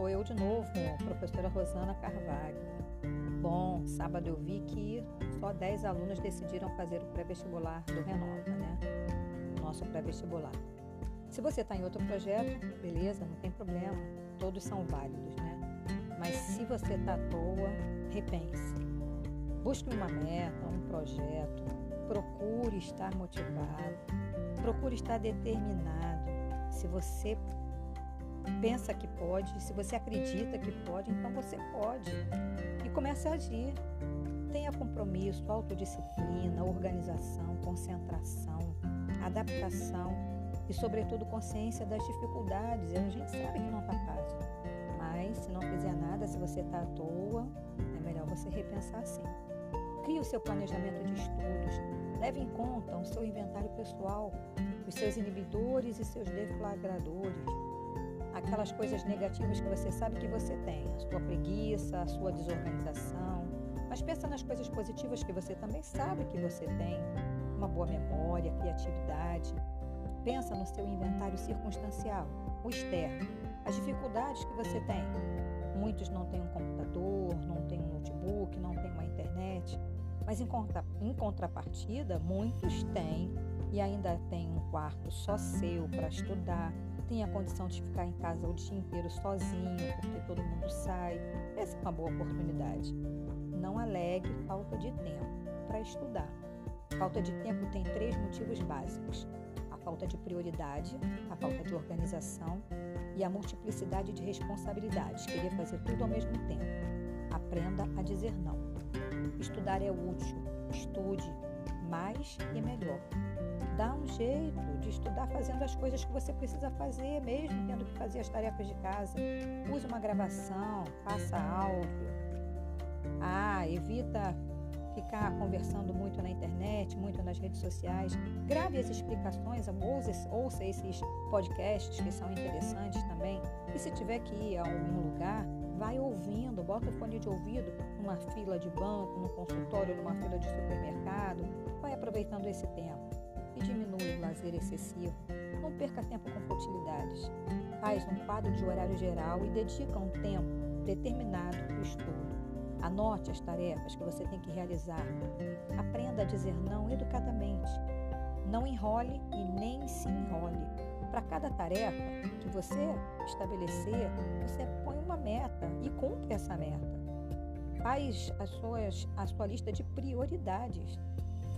sou eu de novo, professora Rosana Carvalho. Bom, sábado eu vi que só 10 alunos decidiram fazer o pré-vestibular do Renova, né? Nosso pré-vestibular. Se você está em outro projeto, beleza, não tem problema, todos são válidos, né? Mas se você está à toa, repense. Busque uma meta, um projeto, procure estar motivado, procure estar determinado. Se você pensa que pode, se você acredita que pode, então você pode. E comece a agir. Tenha compromisso, autodisciplina, organização, concentração, adaptação e, sobretudo, consciência das dificuldades. A gente sabe que não está fácil, mas se não fizer nada, se você está à toa, é melhor você repensar sim. Crie o seu planejamento de estudos, leve em conta o seu inventário pessoal, os seus inibidores e seus deflagradores aquelas coisas negativas que você sabe que você tem, a sua preguiça, a sua desorganização. Mas pensa nas coisas positivas que você também sabe que você tem, uma boa memória, criatividade. Pensa no seu inventário circunstancial, o externo, as dificuldades que você tem. Muitos não têm um computador, não têm um notebook, não têm uma internet, mas em, contra, em contrapartida, muitos têm e ainda têm um quarto só seu para estudar, tem a condição de ficar em casa o dia inteiro sozinho, porque todo mundo sai, essa é uma boa oportunidade. Não alegue falta de tempo para estudar. Falta de tempo tem três motivos básicos: a falta de prioridade, a falta de organização e a multiplicidade de responsabilidades, querer fazer tudo ao mesmo tempo. Aprenda a dizer não. Estudar é útil, estude mais e melhor dá um jeito de estudar fazendo as coisas que você precisa fazer, mesmo tendo que fazer as tarefas de casa. Use uma gravação, faça áudio. Ah, evita ficar conversando muito na internet, muito nas redes sociais. Grave as explicações, ouça, ouça esses podcasts que são interessantes também. E se tiver que ir a algum lugar, vai ouvindo, bota o fone de ouvido numa fila de banco, num consultório, numa fila de supermercado. Vai aproveitando esse tempo e diminui o lazer excessivo. Não perca tempo com futilidades. Faz um quadro de horário geral e dedica um tempo determinado para o estudo. Anote as tarefas que você tem que realizar. Aprenda a dizer não educadamente. Não enrole e nem se enrole. Para cada tarefa que você estabelecer, você põe uma meta e cumpre essa meta. Faz as suas, a sua lista de prioridades.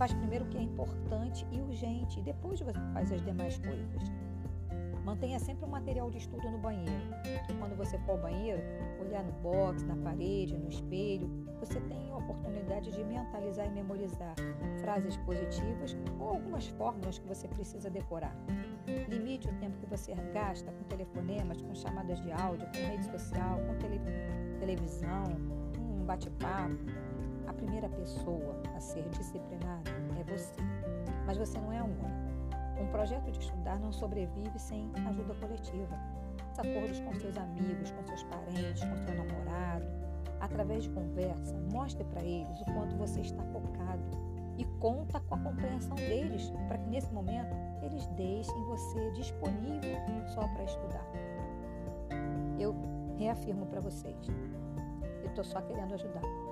Faz primeiro o que é importante e urgente e depois você faz as demais coisas. Mantenha sempre um material de estudo no banheiro, quando você for ao banheiro, olhar no box, na parede, no espelho, você tem a oportunidade de mentalizar e memorizar frases positivas ou algumas fórmulas que você precisa decorar. Limite o tempo que você gasta com telefonemas, com chamadas de áudio, com rede social, com tele televisão, com um bate-papo. A primeira pessoa a ser disciplinada é você, mas você não é a única. Um projeto de estudar não sobrevive sem ajuda coletiva. Os acordos com seus amigos, com seus parentes, com seu namorado. Através de conversa, mostre para eles o quanto você está focado e conta com a compreensão deles para que nesse momento eles deixem você disponível só para estudar. Eu reafirmo para vocês, eu estou só querendo ajudar.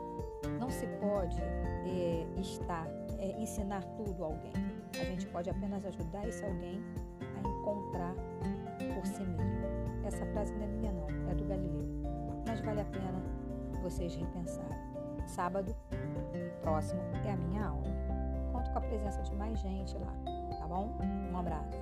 Não se pode é, estar, é, ensinar tudo a alguém. A gente pode apenas ajudar esse alguém a encontrar por si mesmo. Essa frase não é minha não, é do Galileu. Mas vale a pena vocês repensarem. Sábado próximo é a minha aula. Conto com a presença de mais gente lá, tá bom? Um abraço.